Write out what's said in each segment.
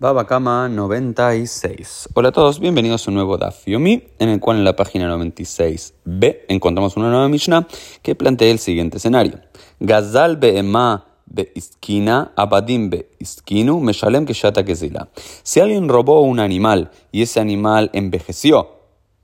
Babacama 96. Hola a todos, bienvenidos a un nuevo Daf Yomi, en el cual en la página 96b encontramos una nueva Mishnah que plantea el siguiente escenario. Gazal be'ema be'iskina, abadim be'iskinu, meshalem keshata kezila. Si alguien robó un animal y ese animal envejeció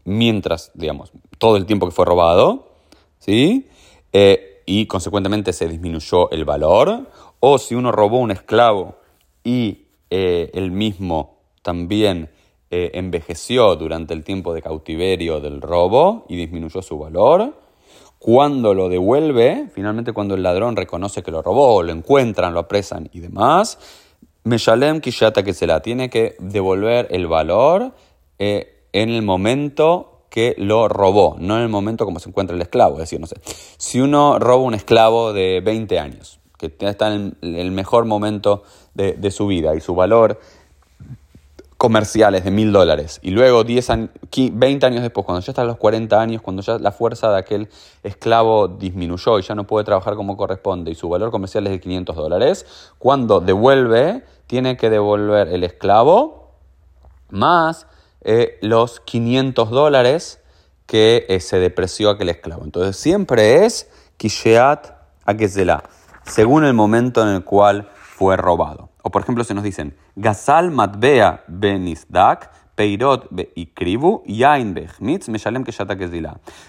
mientras, digamos, todo el tiempo que fue robado, ¿sí? Eh, y consecuentemente se disminuyó el valor, o si uno robó un esclavo y eh, él mismo también eh, envejeció durante el tiempo de cautiverio del robo y disminuyó su valor. Cuando lo devuelve, finalmente cuando el ladrón reconoce que lo robó, lo encuentran, lo apresan y demás, Meshalem Kishata que se la tiene que devolver el valor eh, en el momento que lo robó, no en el momento como se encuentra el esclavo. Es decir, no sé, si uno roba un esclavo de 20 años, que está en el mejor momento de, su vida y su valor comercial es de mil dólares. Y luego 10 20 años después, cuando ya está a los 40 años, cuando ya la fuerza de aquel esclavo disminuyó y ya no puede trabajar como corresponde y su valor comercial es de 500 dólares, cuando devuelve, tiene que devolver el esclavo más eh, los 500 dólares que eh, se depreció aquel esclavo. Entonces siempre es Kisheat Akezela, según el momento en el cual fue robado. O por ejemplo, se nos dicen, Gazal matbea benisdak, peirot ikribu, yain bechmitz, meshalem keshatak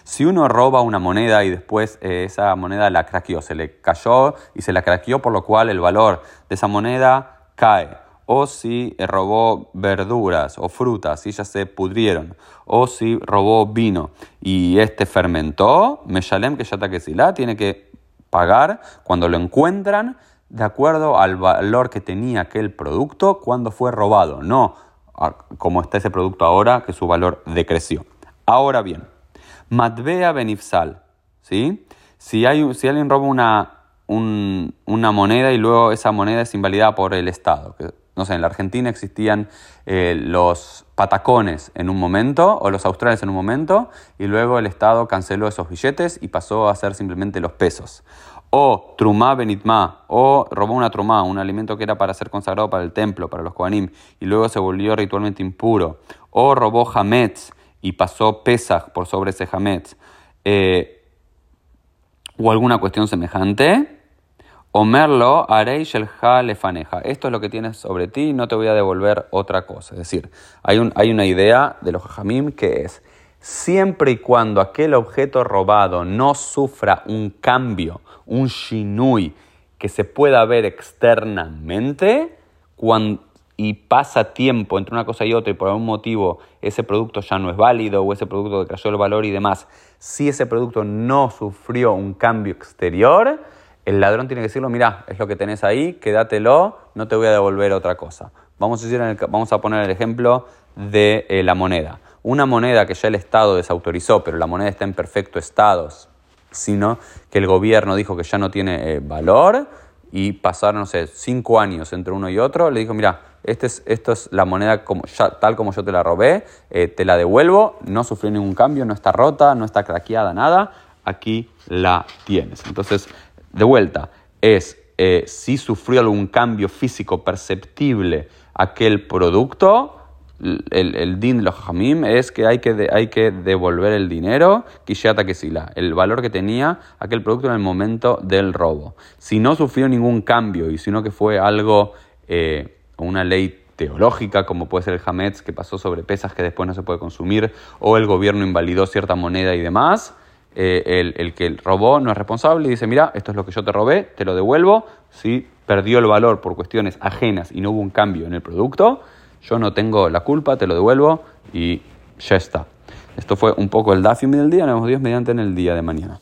Si uno roba una moneda y después eh, esa moneda la craqueó, se le cayó y se la craqueó, por lo cual el valor de esa moneda cae. O si eh, robó verduras o frutas y ya se pudrieron, o si robó vino y este fermentó, Meshalem que tiene que pagar cuando lo encuentran de acuerdo al valor que tenía aquel producto cuando fue robado, no como está ese producto ahora, que su valor decreció. Ahora bien, Matvea Benifsal, ¿sí? Si, hay, si alguien roba una, una moneda y luego esa moneda es invalidada por el Estado, que, no sé, en la Argentina existían eh, los patacones en un momento, o los australes en un momento, y luego el Estado canceló esos billetes y pasó a ser simplemente los pesos. O trumá benitma, o robó una trumá, un alimento que era para ser consagrado para el templo, para los kohanim, y luego se volvió ritualmente impuro, o robó hametz y pasó pesach por sobre ese hametz, eh, o alguna cuestión semejante, Omerlo harei shelha lefaneja. Esto es lo que tienes sobre ti, no te voy a devolver otra cosa. Es decir, hay, un, hay una idea de los hajamim que es, siempre y cuando aquel objeto robado no sufra un cambio, un shinui que se pueda ver externamente y pasa tiempo entre una cosa y otra y por algún motivo ese producto ya no es válido o ese producto decayó el valor y demás, si ese producto no sufrió un cambio exterior, el ladrón tiene que decirlo, mira, es lo que tenés ahí, quédatelo, no te voy a devolver otra cosa. Vamos a, decir vamos a poner el ejemplo de eh, la moneda. Una moneda que ya el Estado desautorizó, pero la moneda está en perfecto estado, sino que el gobierno dijo que ya no tiene eh, valor y pasaron, no sé, cinco años entre uno y otro, le dijo, mira, este es, esto es la moneda como, tal como yo te la robé, eh, te la devuelvo, no sufrió ningún cambio, no está rota, no está craqueada, nada, aquí la tienes. Entonces, de vuelta, es eh, si sufrió algún cambio físico perceptible aquel producto, el, din de los jamim es que hay que, hay que devolver el dinero, kishata kesila, el valor que tenía aquel producto en el momento del robo. Si no sufrió ningún cambio y sino que fue algo, eh, una ley teológica, como puede ser el hametz que pasó sobre pesas que después no se puede consumir, o el gobierno invalidó cierta moneda y demás, eh, el, el, que robó no es responsable y dice, mira, esto es lo que yo te robé, te lo devuelvo, si perdió el valor por cuestiones ajenas y no hubo un cambio en el producto, yo no tengo la culpa, te lo devuelvo y ya está. Esto fue un poco el Dafium del día, nos vemos Dios mediante en el día de mañana.